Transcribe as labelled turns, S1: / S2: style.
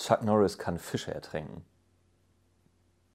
S1: Chuck Norris kann Fische ertränken.